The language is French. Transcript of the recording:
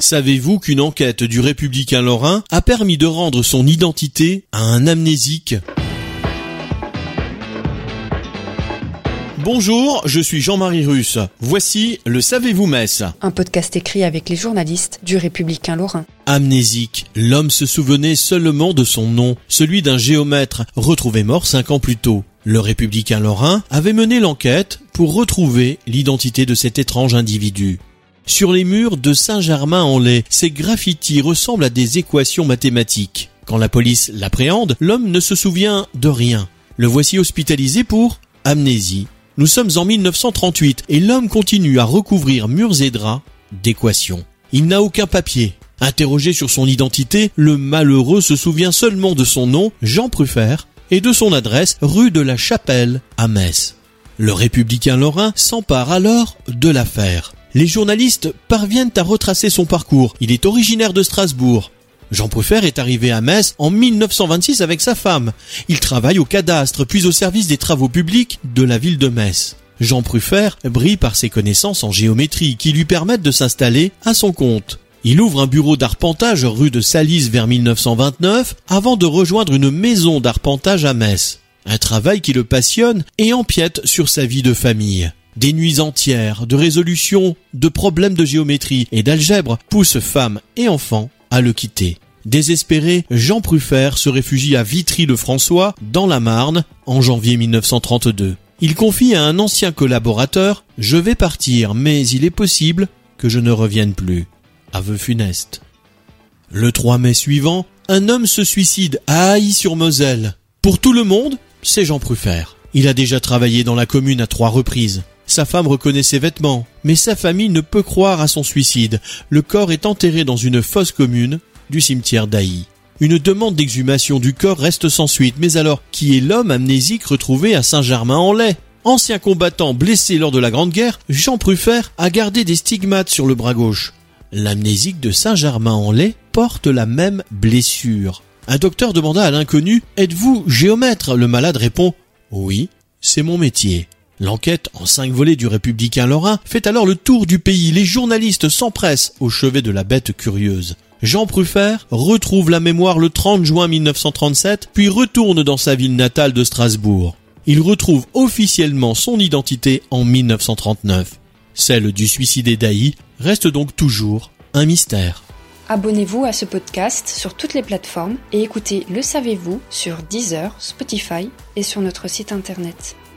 Savez-vous qu'une enquête du Républicain Lorrain a permis de rendre son identité à un amnésique? Bonjour, je suis Jean-Marie Russe. Voici le Savez-vous Metz Un podcast écrit avec les journalistes du Républicain Lorrain. Amnésique, l'homme se souvenait seulement de son nom, celui d'un géomètre retrouvé mort cinq ans plus tôt. Le Républicain Lorrain avait mené l'enquête pour retrouver l'identité de cet étrange individu. Sur les murs de Saint-Germain-en-Laye, ces graffitis ressemblent à des équations mathématiques. Quand la police l'appréhende, l'homme ne se souvient de rien. Le voici hospitalisé pour amnésie. Nous sommes en 1938 et l'homme continue à recouvrir murs et draps d'équations. Il n'a aucun papier. Interrogé sur son identité, le malheureux se souvient seulement de son nom, Jean Pruffert, et de son adresse, rue de la Chapelle, à Metz. Le républicain lorrain s'empare alors de l'affaire. Les journalistes parviennent à retracer son parcours. Il est originaire de Strasbourg. Jean Pruffert est arrivé à Metz en 1926 avec sa femme. Il travaille au cadastre puis au service des travaux publics de la ville de Metz. Jean Pruffert brille par ses connaissances en géométrie qui lui permettent de s'installer à son compte. Il ouvre un bureau d'arpentage rue de Salis vers 1929 avant de rejoindre une maison d'arpentage à Metz. Un travail qui le passionne et empiète sur sa vie de famille. Des nuits entières de résolution de problèmes de géométrie et d'algèbre poussent femmes et enfants à le quitter. Désespéré, Jean Pruffert se réfugie à Vitry-le-François, dans la Marne, en janvier 1932. Il confie à un ancien collaborateur « Je vais partir, mais il est possible que je ne revienne plus ». Aveu funeste. Le 3 mai suivant, un homme se suicide à Haï-sur-Moselle. Pour tout le monde, c'est Jean Pruffert. Il a déjà travaillé dans la commune à trois reprises. Sa femme reconnaît ses vêtements, mais sa famille ne peut croire à son suicide. Le corps est enterré dans une fosse commune du cimetière d'Aï. Une demande d'exhumation du corps reste sans suite, mais alors qui est l'homme amnésique retrouvé à Saint-Germain-en-Laye? Ancien combattant blessé lors de la Grande Guerre, Jean Pruffert a gardé des stigmates sur le bras gauche. L'amnésique de Saint-Germain-en-Laye porte la même blessure. Un docteur demanda à l'inconnu Êtes-vous géomètre? Le malade répond Oui, c'est mon métier. L'enquête en cinq volets du Républicain Lorrain fait alors le tour du pays. Les journalistes s'empressent au chevet de la bête curieuse. Jean Pruffert retrouve la mémoire le 30 juin 1937, puis retourne dans sa ville natale de Strasbourg. Il retrouve officiellement son identité en 1939. Celle du suicidé d'Aï reste donc toujours un mystère. Abonnez-vous à ce podcast sur toutes les plateformes et écoutez Le Savez-vous sur Deezer, Spotify et sur notre site internet.